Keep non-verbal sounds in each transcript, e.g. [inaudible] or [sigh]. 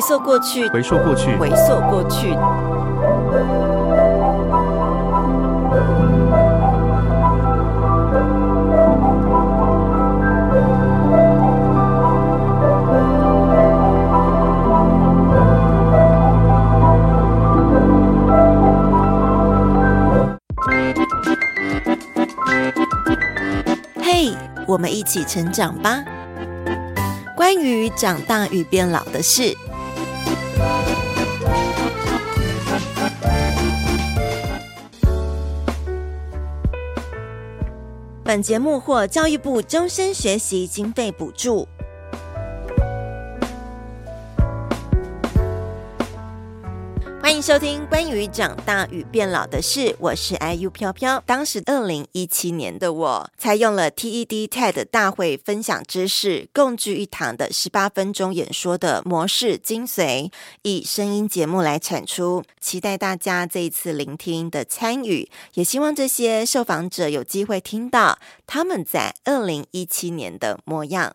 回溯过去，回溯过去，回溯过去。嘿，我们一起成长吧。关于长大与变老的事。本节目获教育部终身学习经费补助。收听关于长大与变老的事，我是 IU 飘飘。当时二零一七年的我，采用了 TED TED 大会分享知识共聚一堂的十八分钟演说的模式精髓，以声音节目来产出。期待大家这一次聆听的参与，也希望这些受访者有机会听到他们在二零一七年的模样。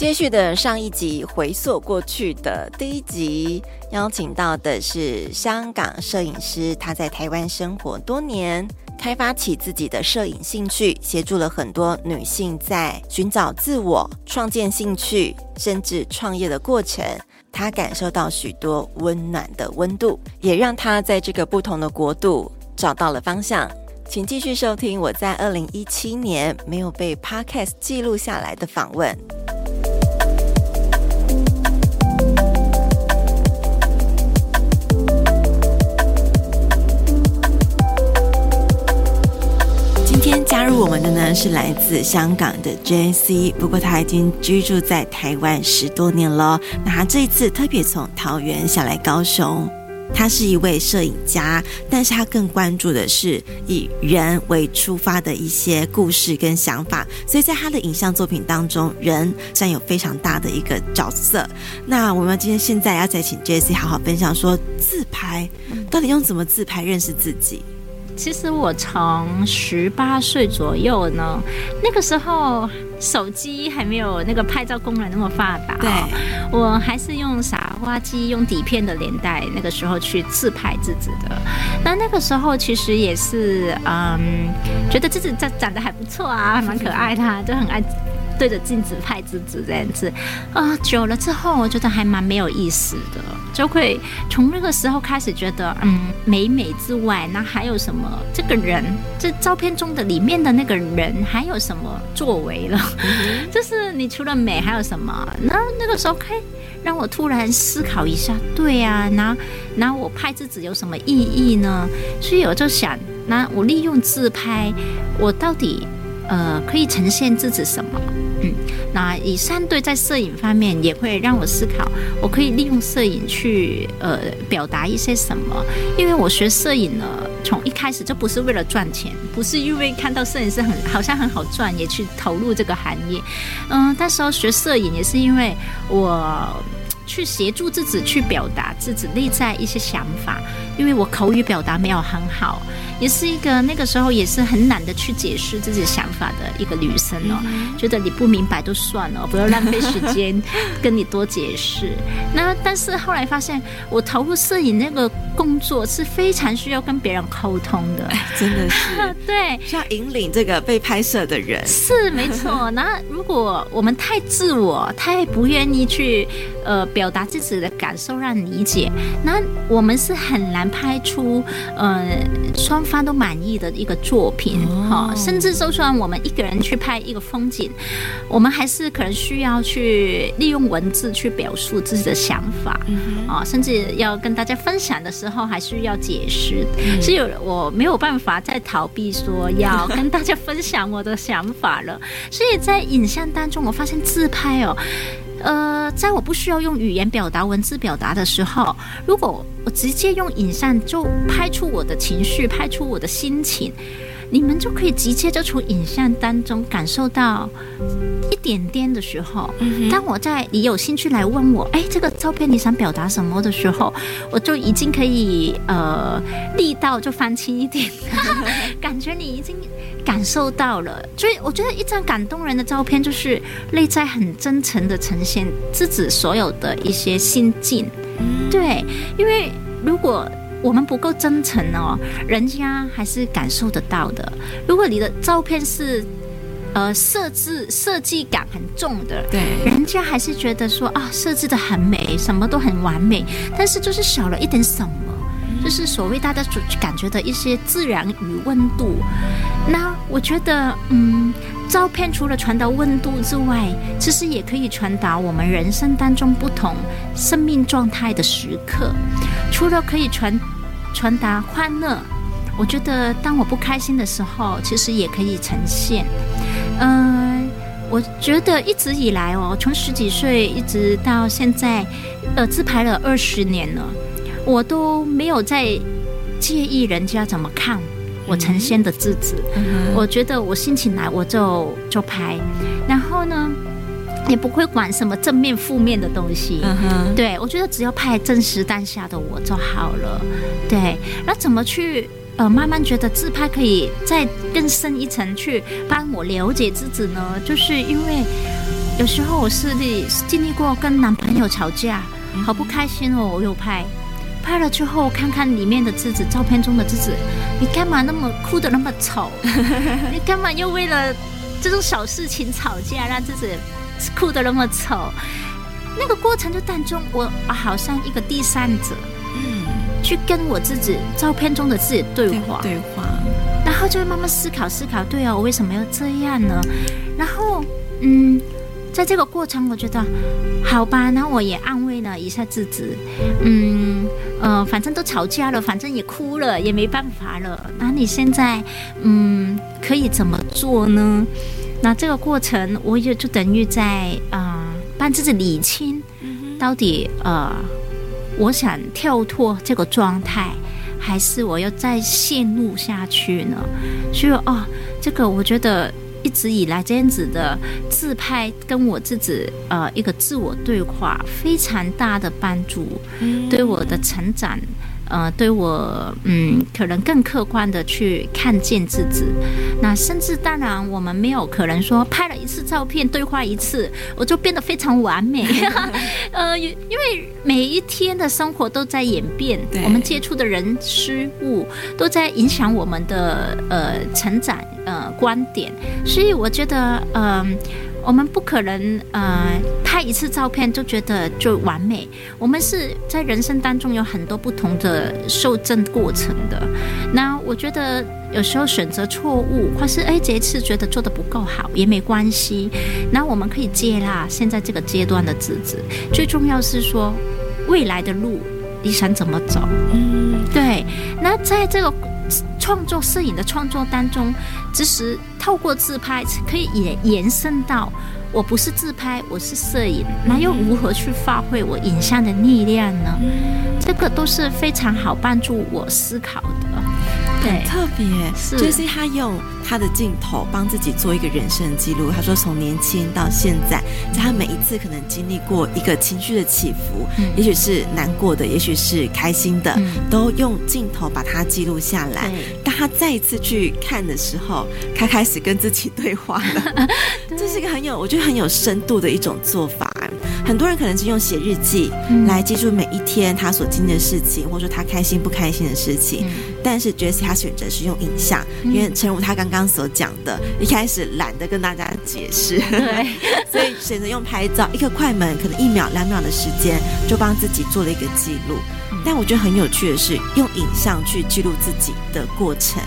接续的上一集回溯过去的第一集，邀请到的是香港摄影师，他在台湾生活多年，开发起自己的摄影兴趣，协助了很多女性在寻找自我、创建兴趣，甚至创业的过程。他感受到许多温暖的温度，也让他在这个不同的国度找到了方向。请继续收听我在二零一七年没有被 Podcast 记录下来的访问。加入我们的呢是来自香港的 JC，不过他已经居住在台湾十多年了。那他这一次特别从桃园下来高雄，他是一位摄影家，但是他更关注的是以人为出发的一些故事跟想法，所以在他的影像作品当中，人占有非常大的一个角色。那我们今天现在要再请 JC 好好分享说，自拍到底用怎么自拍认识自己？其实我从十八岁左右呢，那个时候手机还没有那个拍照功能那么发达，对，我还是用傻瓜机、用底片的年代，那个时候去自拍自己的。那那个时候其实也是，嗯，觉得自己长长得还不错啊，蛮可爱的，就很爱。对着镜子拍自己这样子，啊、呃，久了之后，我觉得还蛮没有意思的，就会从那个时候开始觉得，嗯，美美之外，那还有什么？这个人，这照片中的里面的那个人，还有什么作为了？嗯、[laughs] 就是你除了美还有什么？那那个时候开让我突然思考一下，对呀、啊，那那我拍自己有什么意义呢？所以我就想，那我利用自拍，我到底呃可以呈现自己什么？那以上对在摄影方面也会让我思考，我可以利用摄影去呃表达一些什么？因为我学摄影呢，从一开始就不是为了赚钱，不是因为看到摄影师很好像很好赚，也去投入这个行业。嗯，那时候学摄影也是因为我去协助自己去表达自己内在一些想法，因为我口语表达没有很好。也是一个那个时候也是很懒得去解释自己想法的一个女生哦，觉得你不明白就算了，不要浪费时间跟你多解释。那但是后来发现，我投入摄影那个工作是非常需要跟别人沟通的，真的是 [laughs] 对，需要引领这个被拍摄的人是没错。那如果我们太自我，太不愿意去呃表达自己的感受让理解，那我们是很难。拍出呃双方都满意的一个作品哈、哦。甚至就算我们一个人去拍一个风景，我们还是可能需要去利用文字去表述自己的想法啊、甚至要跟大家分享的时候还需要解释。所以我没有办法再逃避说要跟大家分享我的想法了。所以在影像当中，我发现自拍哦。呃，在我不需要用语言表达、文字表达的时候，如果我直接用影像就拍出我的情绪，拍出我的心情，你们就可以直接就从影像当中感受到一点点的时候。当我在你有兴趣来问我，哎，这个照片你想表达什么的时候，我就已经可以呃力道就放轻一点，[laughs] [laughs] 感觉你已经。感受到了，所以我觉得一张感动人的照片，就是内在很真诚的呈现自己所有的一些心境。对，因为如果我们不够真诚哦，人家还是感受得到的。如果你的照片是呃设置设计感很重的，对，人家还是觉得说啊设置的很美，什么都很完美，但是就是少了一点什么。就是所谓大家所感觉的一些自然与温度。那我觉得，嗯，照片除了传达温度之外，其实也可以传达我们人生当中不同生命状态的时刻。除了可以传传达欢乐，我觉得当我不开心的时候，其实也可以呈现。嗯，我觉得一直以来哦，从十几岁一直到现在，呃，自拍了二十年了。我都没有在介意人家怎么看我呈现的自己，我觉得我心情来我就就拍，然后呢也不会管什么正面负面的东西，对，我觉得只要拍真实当下的我就好了，对，那怎么去呃慢慢觉得自拍可以再更深一层去帮我了解自己呢？就是因为有时候我是经历过跟男朋友吵架，好不开心哦，我又拍。拍了之后，看看里面的自己，照片中的自己，你干嘛那么哭得那么丑？[laughs] 你干嘛又为了这种小事情吵架，让自己哭得那么丑？那个过程就当中，我好像一个第三者，嗯，去跟我自己照片中的自己对话，对话，然后就会慢慢思考思考，对啊，我为什么要这样呢？然后，嗯。在这个过程，我觉得好吧，那我也安慰了一下自己，嗯，呃，反正都吵架了，反正也哭了，也没办法了。那你现在，嗯，可以怎么做呢？那这个过程，我也就等于在啊、呃，帮自己理清，到底呃，我想跳脱这个状态，还是我要再陷入下去呢？所以哦，这个我觉得。一直以来这样子的自拍，跟我自己呃一个自我对话，非常大的帮助，对我的成长。呃，对我，嗯，可能更客观的去看见自己。那甚至当然，我们没有可能说拍了一次照片，对话一次，我就变得非常完美。[laughs] 呃，因为每一天的生活都在演变，我们接触的人事物都在影响我们的呃成长呃观点，所以我觉得，嗯、呃。我们不可能呃拍一次照片就觉得就完美，我们是在人生当中有很多不同的受证过程的。那我觉得有时候选择错误，或是哎这一次觉得做的不够好也没关系。那我们可以接纳现在这个阶段的自己，最重要是说未来的路你想怎么走？嗯，对。那在这个。创作摄影的创作当中，其实透过自拍可以延延伸到，我不是自拍，我是摄影，那又如何去发挥我影像的力量呢？这个都是非常好帮助我思考的。很特别，是就是他用他的镜头帮自己做一个人生记录。他说，从年轻到现在，在他每一次可能经历过一个情绪的起伏，嗯、也许是难过的，也许是开心的，嗯、都用镜头把它记录下来。当他再一次去看的时候，他开始跟自己对话了。[laughs] [laughs] 这是一个很有，我觉得很有深度的一种做法。很多人可能是用写日记来记住每一天他所经历的事情，或者说他开心不开心的事情。但是 Jessie 他选择是用影像，因为诚如他刚刚所讲的，一开始懒得跟大家解释，对，[laughs] 所以选择用拍照，一个快门，可能一秒两秒的时间就帮自己做了一个记录。但我觉得很有趣的是，用影像去记录自己的过程，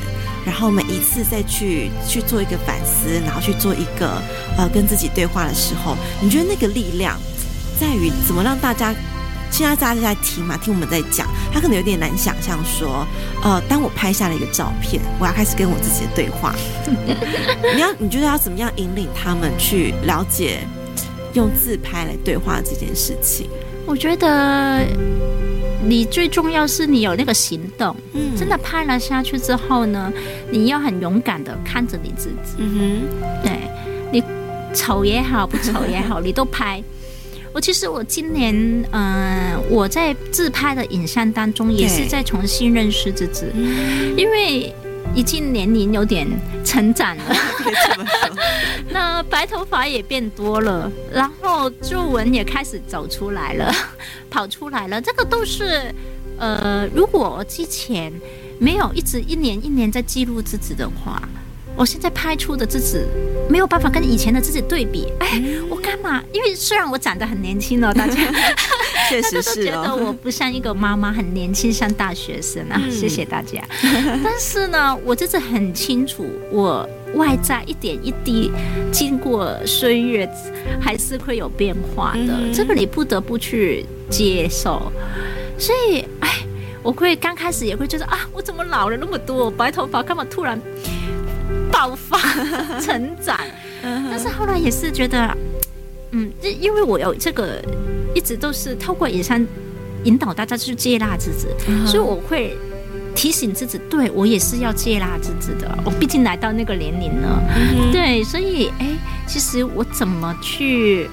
然后每一次再去去做一个反思，然后去做一个呃跟自己对话的时候，你觉得那个力量在于怎么让大家？现在大家在听嘛，听我们在讲，他可能有点难想象说，呃，当我拍下了一个照片，我要开始跟我自己的对话。[laughs] 你要你觉得要怎么样引领他们去了解用自拍来对话这件事情？我觉得你最重要是你有那个行动，嗯，真的拍了下去之后呢，你要很勇敢的看着你自己，嗯哼，对，你丑也好，不丑也好，你都拍。我其实我今年，嗯、呃，我在自拍的影像当中也是在重新认识自己，因为已经年龄有点成长了，[laughs] [laughs] 那白头发也变多了，然后皱纹也开始走出来了，[laughs] 跑出来了，这个都是，呃，如果之前没有一直一年一年在记录自己的话。我现在拍出的自己没有办法跟以前的自己对比，哎，我干嘛？因为虽然我长得很年轻哦，大家 [laughs] 确实是觉得我不像一个妈妈，很年轻，像大学生啊。谢谢大家。但是呢，我就是很清楚，我外在一点一滴经过岁月还是会有变化的，这个你不得不去接受。所以，哎，我会刚开始也会觉得啊，我怎么老了那么多，白头发干嘛突然？爆发 [laughs] 成长，但是后来也是觉得，嗯，因为我有这个，一直都是透过影像引导大家去接纳自己，所以我会提醒自己，对我也是要接纳自己的。我毕竟来到那个年龄了，对，所以哎，其实我怎么去？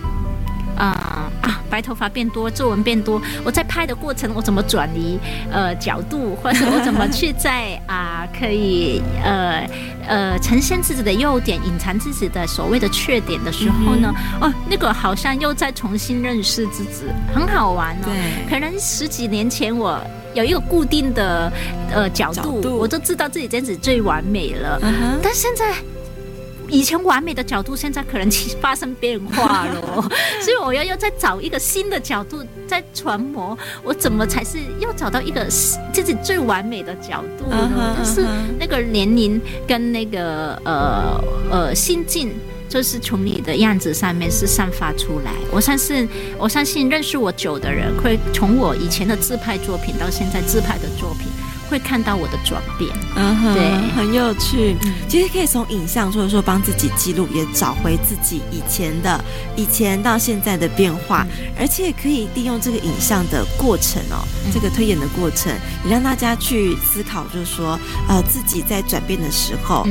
啊、呃、啊！白头发变多，皱纹变多。我在拍的过程，我怎么转移呃角度，或者我怎么去在啊、呃、可以呃呃呈现自己的优点，隐藏自己的所谓的缺点的时候呢？嗯、哦，那个好像又在重新认识自己，很好玩哦。对，可能十几年前我有一个固定的呃角度，角度我都知道自己这样子最完美了，但现在。以前完美的角度，现在可能发生变化了，[laughs] 所以我要要再找一个新的角度，再揣摩我怎么才是要找到一个自己最完美的角度呢？但是那个年龄跟那个呃呃心境，就是从你的样子上面是散发出来。我相信，我相信认识我久的人，会从我以前的自拍作品到现在自拍的作品。会看到我的转变，嗯哼，对，很有趣。其实可以从影像，或者说帮自己记录，也找回自己以前的、以前到现在的变化，而且可以利用这个影像的过程哦，这个推演的过程，也让大家去思考，就是说，呃，自己在转变的时候。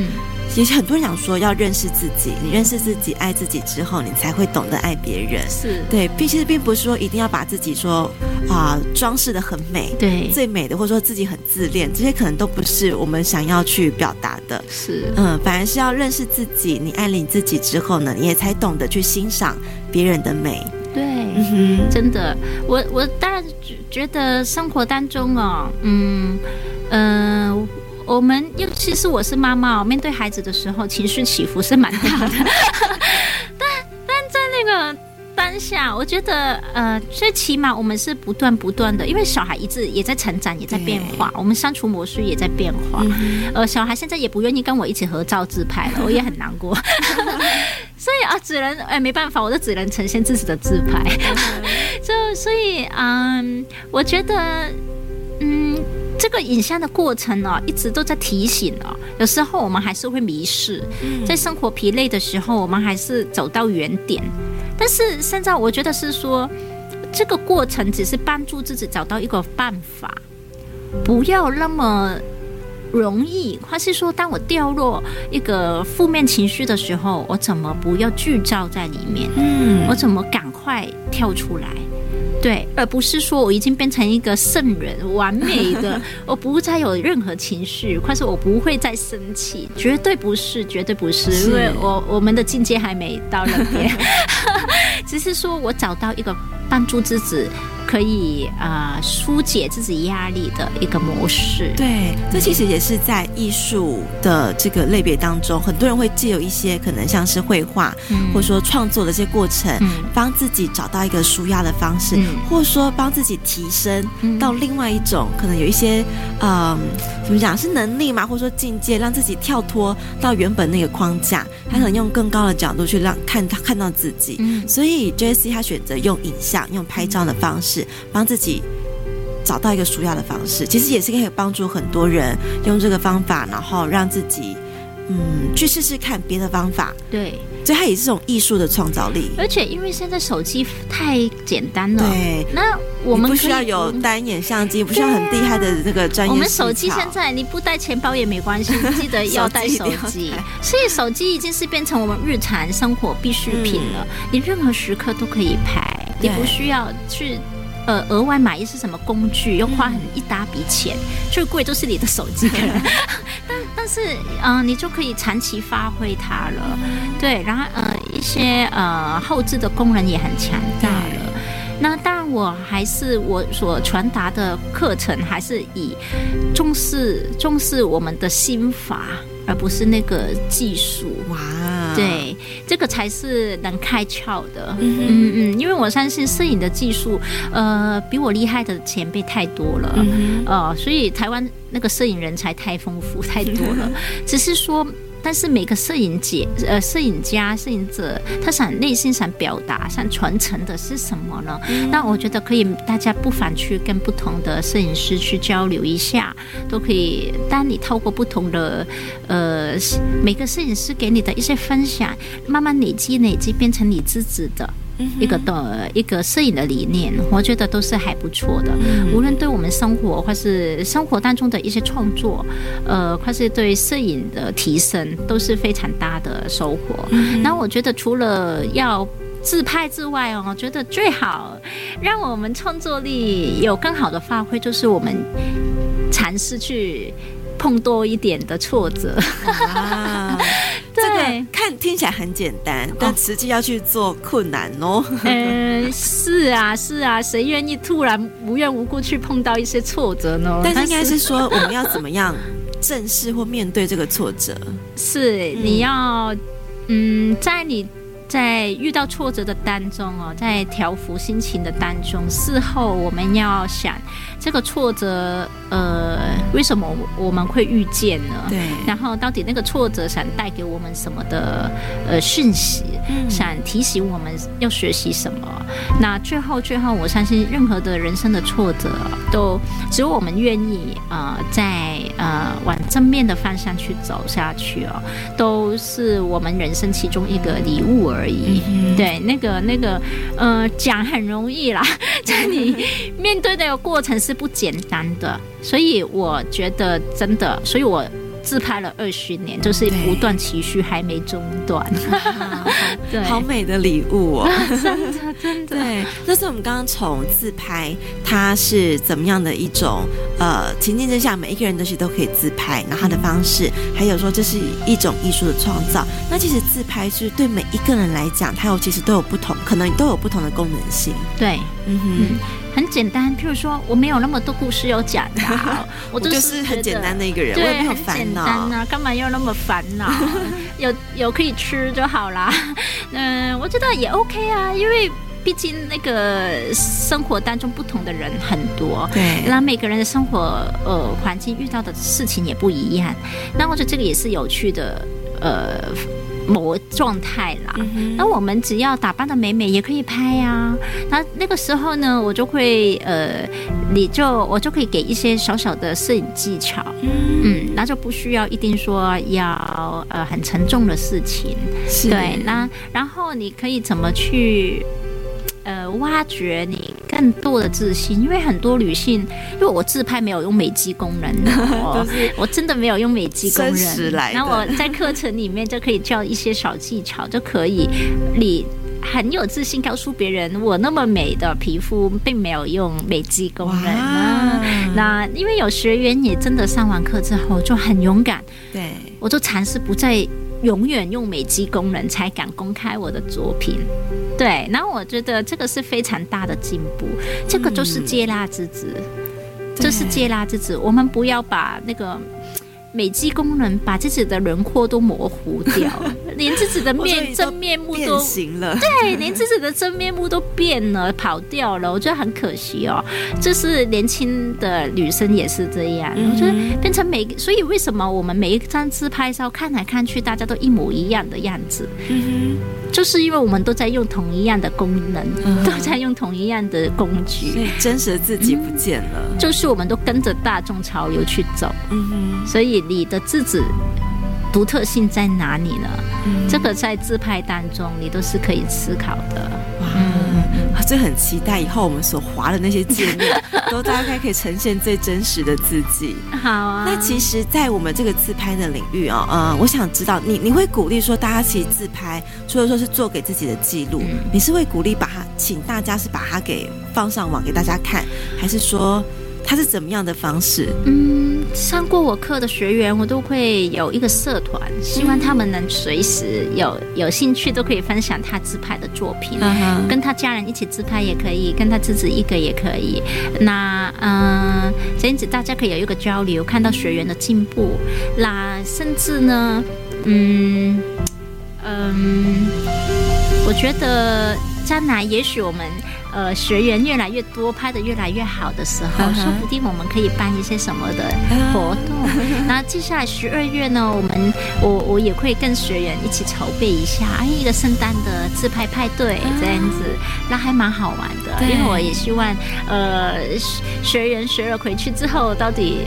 其实很多人想说要认识自己，你认识自己、爱自己之后，你才会懂得爱别人。是对，并其实并不是说一定要把自己说啊装饰的很美，对，最美的，或者说自己很自恋，这些可能都不是我们想要去表达的。是，嗯，反而是要认识自己，你爱了你自己之后呢，你也才懂得去欣赏别人的美。对，嗯，真的，我我当然觉得生活当中哦，嗯嗯。呃我们尤其是我是妈妈，面对孩子的时候，情绪起伏是蛮大的。[laughs] 但但在那个当下，我觉得呃，最起码我们是不断不断的，因为小孩一直也在成长，也在变化，我们相处模式也在变化。嗯、呃，小孩现在也不愿意跟我一起合照自拍了，我也很难过。[laughs] 所以啊，只能哎，没办法，我就只能呈现自己的自拍。[laughs] 就所以嗯，我觉得嗯。这个影像的过程呢，一直都在提醒哦。有时候我们还是会迷失，在生活疲累的时候，我们还是走到原点。但是现在我觉得是说，这个过程只是帮助自己找到一个办法，不要那么容易。或是说，当我掉落一个负面情绪的时候，我怎么不要聚焦在里面？嗯，我怎么赶快跳出来？对，而不是说我已经变成一个圣人，完美的，[laughs] 我不再有任何情绪，或是我不会再生气，绝对不是，绝对不是，是。因为我我们的境界还没到那边，[laughs] 只是说我找到一个帮助自己可以呃疏解自己压力的一个模式。对，这其实也是在艺术的这个类别当中，很多人会借有一些可能像是绘画，嗯、或者说创作的这些过程，嗯、帮自己找到一个舒压的方式，嗯、或者说帮自己提升到另外一种、嗯、可能有一些嗯，怎么讲是能力嘛，或者说境界，让自己跳脱到原本那个框架，他可能用更高的角度去让看他看到自己。嗯、所以 Jessie 他选择用影像、用拍照的方式帮自己。找到一个舒压的方式，其实也是可以帮助很多人用这个方法，然后让自己嗯去试试看别的方法。对，所以它也是这种艺术的创造力。而且因为现在手机太简单了，对，那我们不需要有单眼相机，不需要很厉害的那个专业。我们手机现在你不带钱包也没关系，[laughs] 记得要带手机。所以手机已经是变成我们日常生活必需品了，嗯、你任何时刻都可以拍，你不需要去。呃，额外买一些什么工具，又花很一大笔钱，最贵就是你的手机。[laughs] 但但是，嗯、呃，你就可以长期发挥它了。对，然后呃，一些呃后置的功能也很强大了。那当然，我还是我所传达的课程，还是以重视重视我们的心法，而不是那个技术。哇。对，这个才是能开窍的。嗯嗯嗯，因为我相信摄影的技术，呃，比我厉害的前辈太多了。嗯呃，所以台湾那个摄影人才太丰富太多了，[laughs] 只是说。但是每个摄影节，呃，摄影家、摄影者，他想内心想表达、想传承的是什么呢？嗯、那我觉得可以，大家不妨去跟不同的摄影师去交流一下，都可以。当你透过不同的，呃，每个摄影师给你的一些分享，慢慢累积、累积，变成你自己的。一个的一个摄影的理念，我觉得都是还不错的。无论对我们生活，或是生活当中的一些创作，呃，或是对摄影的提升，都是非常大的收获。那我觉得除了要自拍之外哦，我觉得最好让我们创作力有更好的发挥，就是我们尝试去碰多一点的挫折。听起来很简单，但实际要去做困难哦。[laughs] 嗯、呃，是啊，是啊，谁愿意突然无缘无故去碰到一些挫折呢？但是应该是说，我们要怎么样正视或面对这个挫折？是你要，嗯，在你。在遇到挫折的当中哦，在调伏心情的当中，事后我们要想这个挫折，呃，为什么我们会遇见呢？对。然后到底那个挫折想带给我们什么的呃讯息？嗯。想提醒我们要学习什么？那最后最后，我相信任何的人生的挫折，都只有我们愿意呃，在呃往正面的方向去走下去哦，都是我们人生其中一个礼物而已。嗯、对，那个那个呃，讲很容易啦，[laughs] 在你面对的过程是不简单的，所以我觉得真的，所以我。自拍了二十年，就是不断持续，还没中断。[laughs] 对，好美的礼物哦！[laughs] 真的，真的。对，这是我们刚刚从自拍，它是怎么样的一种呃情境之下，每一个人都是都可以自拍，然后它的方式，还有说这是一种艺术的创造。那其实自拍是对每一个人来讲，它有其实都有不同，可能都有不同的功能性。对，嗯哼。嗯很简单，譬如说，我没有那么多故事要讲的，[laughs] 我就是很简单的一个人，我也没有烦恼，很简单啊，干嘛要那么烦恼？[laughs] 有有可以吃就好啦。[laughs] 嗯，我觉得也 OK 啊，因为毕竟那个生活当中不同的人很多，对，那每个人的生活呃环境遇到的事情也不一样，那我觉得这个也是有趣的，呃。某状态啦，嗯、那我们只要打扮的美美也可以拍呀、啊。那那个时候呢，我就会呃，你就我就可以给一些小小的摄影技巧，嗯，嗯，那就不需要一定说要呃很沉重的事情，对。那然后你可以怎么去？呃，挖掘你更多的自信，因为很多女性，因为我自拍没有用美肌功能 [laughs] 我真的没有用美肌功能。那我在课程里面就可以教一些小技巧，就可以你很有自信告诉别人，我那么美的皮肤并没有用美肌功能啊。那因为有学员也真的上完课之后就很勇敢，对，我就尝试不再。永远用美肌功能才敢公开我的作品。对，然后我觉得这个是非常大的进步，这个就是接纳之子，这、嗯、是接纳之子。我们不要把那个。美肌功能把自己的轮廓都模糊掉，[laughs] 连自己的面真面目都变形了。对，连自己的真面目都变了，跑掉了。我觉得很可惜哦。就是年轻的女生也是这样，我觉得变成每所以为什么我们每一张自拍照看来看去大家都一模一样的样子？就是因为我们都在用同一样的功能，都在用同一样的工具，所以真实的自己不见了。就是我们都跟着大众潮流去走。嗯哼，所以。你的自己独特性在哪里呢？嗯、这个在自拍当中，你都是可以思考的。哇，嗯、这很期待以后我们所划的那些界面，[laughs] 都大概可以呈现最真实的自己。好啊。那其实，在我们这个自拍的领域哦，呃，我想知道你，你会鼓励说大家其实自拍，除了说是做给自己的记录，嗯、你是会鼓励把它，请大家是把它给放上网给大家看，还是说？他是怎么样的方式？嗯，上过我课的学员，我都会有一个社团，希望他们能随时有有兴趣都可以分享他自拍的作品，嗯、跟他家人一起自拍也可以，跟他自己一个也可以。那嗯，这样子大家可以有一个交流，看到学员的进步。那甚至呢，嗯嗯，我觉得将来也许我们。呃，学员越来越多，拍的越来越好的时候，uh huh. 说不定我们可以办一些什么的活动。Uh [laughs] huh. 那接下来十二月呢，我们我我也会跟学员一起筹备一下，哎，一个圣诞的自拍派对这样子，那还蛮好玩的。Uh. 因为我也希望，呃，学员学了回去之后，到底。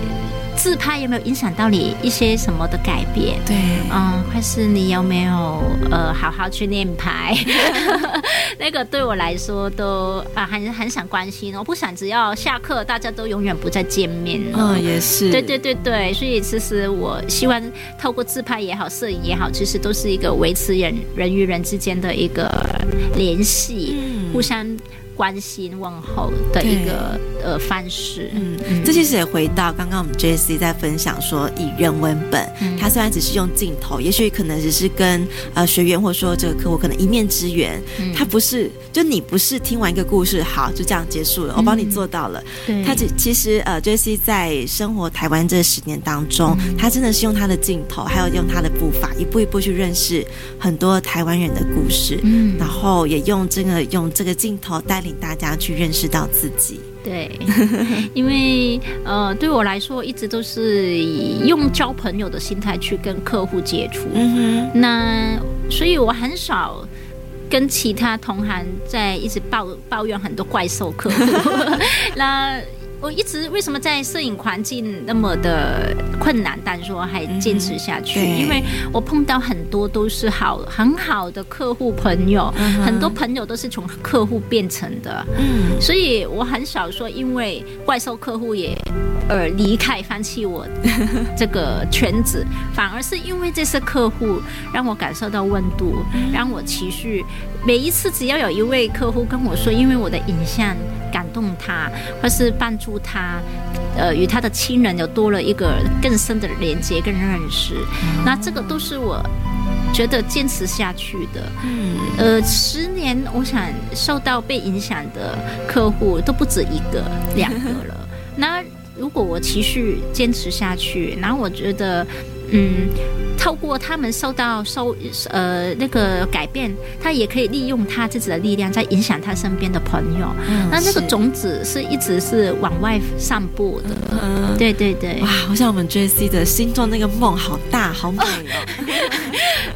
自拍有没有影响到你一些什么的改变？对，嗯，或是你有没有呃好好去练拍？[laughs] 那个对我来说都啊很很想关心，我不想只要下课大家都永远不再见面了。嗯，也是。对对对对，所以其实我希望透过自拍也好，摄影也好，其实都是一个维持人人与人之间的一个联系，嗯、互相。关心问候的一个呃方式，嗯，嗯，这其实也回到刚刚我们 Jessie 在分享说，以人文本，嗯、他虽然只是用镜头，也许可能只是跟呃学员或者说这个客户可能一面之缘，嗯、他不是就你不是听完一个故事，好就这样结束了，我帮你做到了，嗯、他其其实呃 Jessie 在生活台湾这十年当中，嗯、他真的是用他的镜头，还有用他的步伐，一步一步去认识很多台湾人的故事，嗯，然后也用这个用这个镜头带。领大家去认识到自己，对，[laughs] 因为呃，对我来说，一直都是以用交朋友的心态去跟客户接触，嗯哼，那所以我很少跟其他同行在一直抱抱怨很多怪兽客户，[laughs] [laughs] 那。我一直为什么在摄影环境那么的困难，但是我还坚持下去？嗯、因为我碰到很多都是好很好的客户朋友，嗯、很多朋友都是从客户变成的。嗯，所以我很少说因为怪兽客户也而离开放弃我这个圈子，[laughs] 反而是因为这些客户让我感受到温度，让我持续每一次只要有一位客户跟我说，因为我的影像感动他，或是帮助。他，呃，与他的亲人有多了一个更深的连接跟认识，嗯、那这个都是我觉得坚持下去的。嗯，呃，十年，我想受到被影响的客户都不止一个、两个了。[laughs] 那如果我持续坚持下去，然后我觉得，嗯。透过他们受到受呃那个改变，他也可以利用他自己的力量，在影响他身边的朋友。嗯，那那个种子是一直是往外散布的。嗯，对对对。哇，好像我们 Jessie 的心中那个梦好大，好美哦。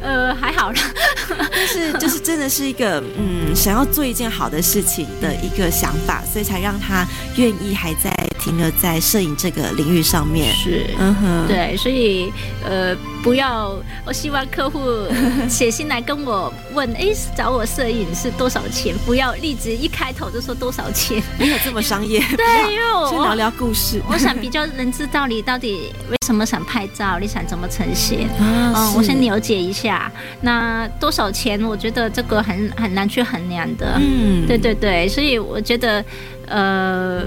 [laughs] 呃，还好啦，但是就是真的是一个嗯，想要做一件好的事情的一个想法，所以才让他愿意还在停留在摄影这个领域上面。是，嗯哼，对，所以呃。不要，我希望客户 [laughs] 写信来跟我问，哎，找我摄影是多少钱？不要立即一开头就说多少钱，没有这么商业。对，因为我先聊聊故事。我想比较能知道你到底为什么想拍照，你想怎么呈现。嗯、啊，我先了解一下。那多少钱？我觉得这个很很难去衡量的。嗯，对对对，所以我觉得。呃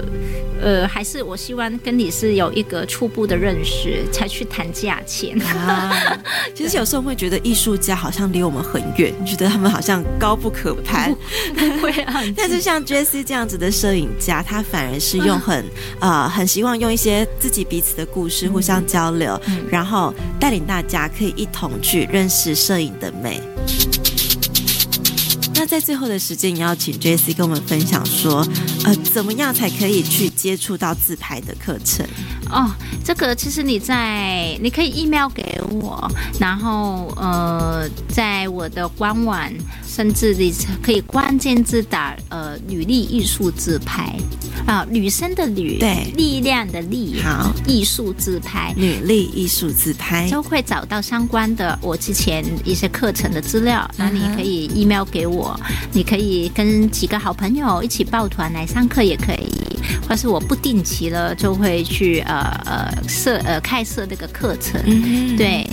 呃，还是我希望跟你是有一个初步的认识，才去谈价钱啊。[laughs] 其实有时候会觉得艺术家好像离我们很远，觉得他们好像高不可攀。不会啊，但是像 Jessie 这样子的摄影家，他反而是用 [laughs] 很呃很希望用一些自己彼此的故事互相交流，嗯、然后带领大家可以一同去认识摄影的美。那在最后的时间，也要请 Jessie 跟我们分享说，呃，怎么样才可以去接触到自拍的课程？哦，这个其实你在你可以 email 给我，然后呃，在我的官网，甚至你可以关键字打呃“履历艺术自拍”啊，女生的女，对，力量的力，好，艺术自拍，女力艺术自拍，就会找到相关的我之前一些课程的资料，那你可以 email 给我，你可以跟几个好朋友一起抱团来上课也可以，或是我不定期了就会去呃呃设呃开设那个课程，嗯、对。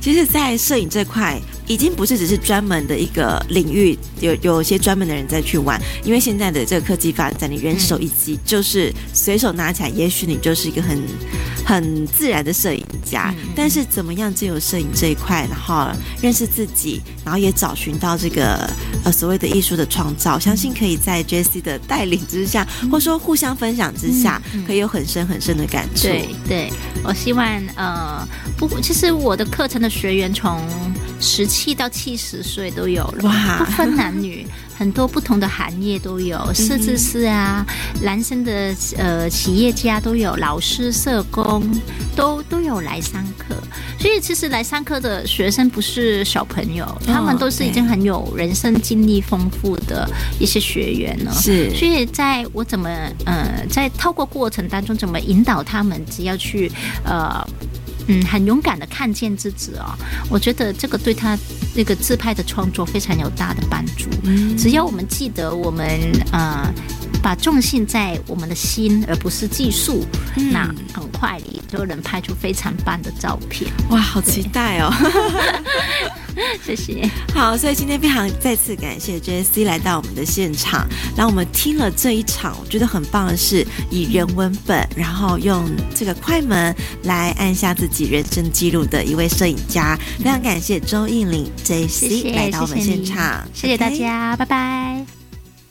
其实，在摄影这块，已经不是只是专门的一个领域，有有些专门的人在去玩。因为现在的这个科技发展，你人手一机，就是随手拿起来，也许你就是一个很很自然的摄影家。但是，怎么样借由摄影这一块，然后认识自己，然后也找寻到这个呃所谓的艺术的创造，相信可以在 Jessie 的带领之下，或者说互相分享之下，可以有很深很深的感触。对，对我希望呃，不，其实我的课程的学员从十七到七十岁都有了，哇，不分男女，很多不同的行业都有，设计师啊，男生的呃企业家都有，老师、社工都都有来上课。所以其实来上课的学生不是小朋友，他们都是已经很有人生经历丰富的一些学员了。是，所以在我怎么呃在透过过程当中怎么引导他们，只要去呃。嗯，很勇敢的看见自己哦，我觉得这个对他那个自拍的创作非常有大的帮助。嗯，只要我们记得我们呃，把重心在我们的心，而不是技术，嗯，那很快你就能拍出非常棒的照片。哇，好期待哦！[laughs] [laughs] 谢谢。好，所以今天非常再次感谢 Jessie 来到我们的现场，让我们听了这一场，我觉得很棒的是以人文本，然后用这个快门来按下自己人生记录的一位摄影家。非常感谢周应玲 Jessie 来到我们现场，谢谢大家拜拜。